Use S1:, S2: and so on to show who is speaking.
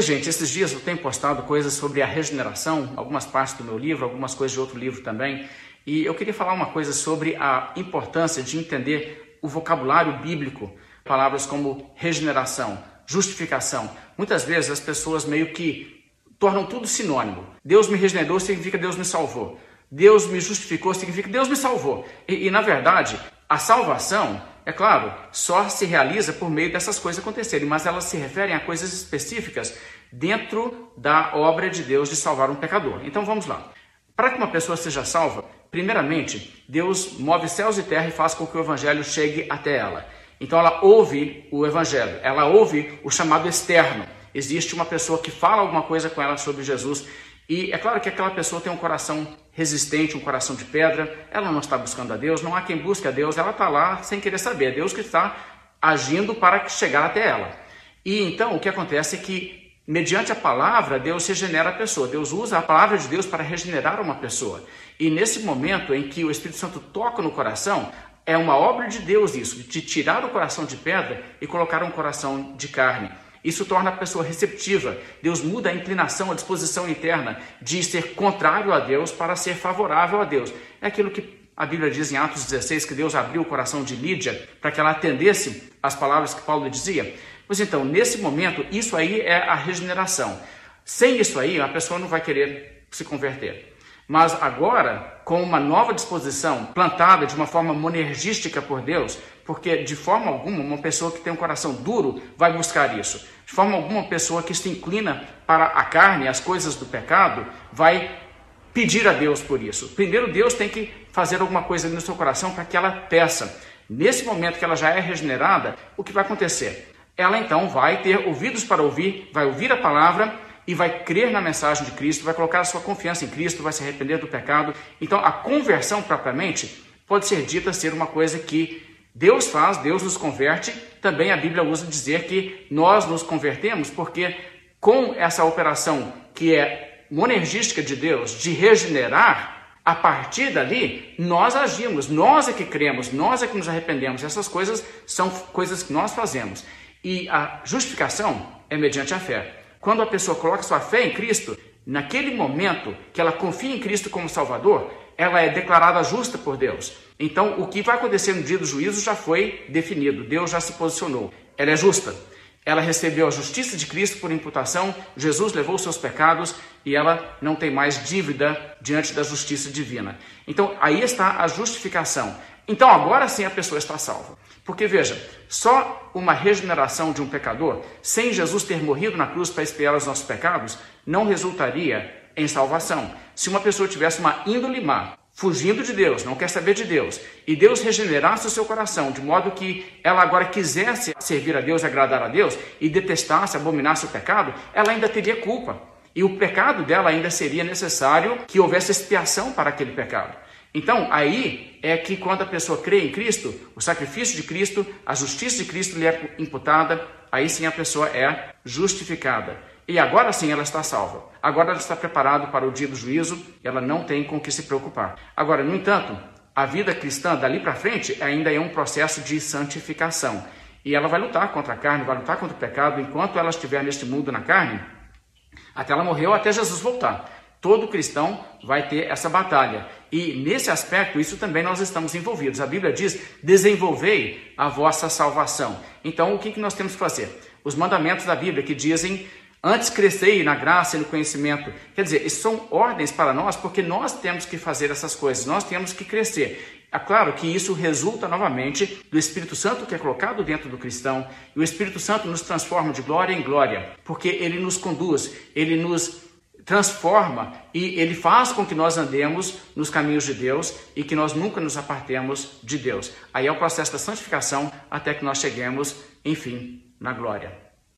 S1: Pois, gente, esses dias eu tenho postado coisas sobre a regeneração, algumas partes do meu livro, algumas coisas de outro livro também, e eu queria falar uma coisa sobre a importância de entender o vocabulário bíblico, palavras como regeneração, justificação. Muitas vezes as pessoas meio que tornam tudo sinônimo. Deus me regenerou significa Deus me salvou. Deus me justificou significa Deus me salvou. E, e na verdade, a salvação é claro, só se realiza por meio dessas coisas acontecerem, mas elas se referem a coisas específicas dentro da obra de Deus de salvar um pecador. Então vamos lá. Para que uma pessoa seja salva, primeiramente, Deus move céus e terra e faz com que o evangelho chegue até ela. Então ela ouve o evangelho, ela ouve o chamado externo. Existe uma pessoa que fala alguma coisa com ela sobre Jesus e é claro que aquela pessoa tem um coração resistente, um coração de pedra, ela não está buscando a Deus, não há quem busque a Deus, ela está lá sem querer saber, é Deus que está agindo para chegar até ela. E então o que acontece é que, mediante a palavra, Deus regenera a pessoa, Deus usa a palavra de Deus para regenerar uma pessoa. E nesse momento em que o Espírito Santo toca no coração, é uma obra de Deus isso, de tirar o coração de pedra e colocar um coração de carne. Isso torna a pessoa receptiva. Deus muda a inclinação, a disposição interna de ser contrário a Deus para ser favorável a Deus. É aquilo que a Bíblia diz em Atos 16 que Deus abriu o coração de Lídia para que ela atendesse às palavras que Paulo dizia. Pois então, nesse momento, isso aí é a regeneração. Sem isso aí, a pessoa não vai querer se converter. Mas agora, com uma nova disposição plantada de uma forma monergística por Deus, porque de forma alguma uma pessoa que tem um coração duro vai buscar isso. De forma alguma, uma pessoa que se inclina para a carne, as coisas do pecado, vai pedir a Deus por isso. Primeiro, Deus tem que fazer alguma coisa no seu coração para que ela peça. Nesse momento que ela já é regenerada, o que vai acontecer? Ela então vai ter ouvidos para ouvir, vai ouvir a palavra e vai crer na mensagem de Cristo, vai colocar a sua confiança em Cristo, vai se arrepender do pecado. Então, a conversão propriamente pode ser dita ser uma coisa que Deus faz, Deus nos converte. Também a Bíblia usa dizer que nós nos convertemos porque com essa operação que é monergística de Deus de regenerar, a partir dali nós agimos, nós é que cremos, nós é que nos arrependemos. Essas coisas são coisas que nós fazemos. E a justificação é mediante a fé. Quando a pessoa coloca sua fé em Cristo, naquele momento que ela confia em Cristo como Salvador, ela é declarada justa por Deus. Então, o que vai acontecer no dia do juízo já foi definido, Deus já se posicionou. Ela é justa. Ela recebeu a justiça de Cristo por imputação, Jesus levou seus pecados e ela não tem mais dívida diante da justiça divina. Então, aí está a justificação. Então, agora sim a pessoa está salva. Porque veja, só uma regeneração de um pecador, sem Jesus ter morrido na cruz para expiar os nossos pecados, não resultaria em salvação. Se uma pessoa tivesse uma índole má, fugindo de Deus, não quer saber de Deus, e Deus regenerasse o seu coração, de modo que ela agora quisesse servir a Deus, agradar a Deus, e detestasse, abominasse o pecado, ela ainda teria culpa. E o pecado dela ainda seria necessário que houvesse expiação para aquele pecado. Então, aí é que quando a pessoa crê em Cristo, o sacrifício de Cristo, a justiça de Cristo lhe é imputada, aí sim a pessoa é justificada. E agora sim ela está salva. Agora ela está preparada para o dia do juízo, ela não tem com o que se preocupar. Agora, no entanto, a vida cristã dali para frente ainda é um processo de santificação. E ela vai lutar contra a carne, vai lutar contra o pecado enquanto ela estiver neste mundo na carne, até ela morrer ou até Jesus voltar. Todo cristão vai ter essa batalha. E nesse aspecto, isso também nós estamos envolvidos. A Bíblia diz: desenvolvei a vossa salvação. Então, o que, nós temos que fazer? Os mandamentos da Bíblia que dizem: antes crescei na graça e no conhecimento. Quer dizer, isso são ordens para nós, porque nós temos que fazer essas coisas, nós temos que crescer. É claro que isso resulta novamente do Espírito Santo que é colocado dentro do cristão, e o Espírito Santo nos transforma de glória em glória, porque ele nos conduz, ele nos transforma e ele faz com que nós andemos nos caminhos de Deus e que nós nunca nos apartemos de Deus. Aí é o processo da santificação até que nós cheguemos, enfim, na glória.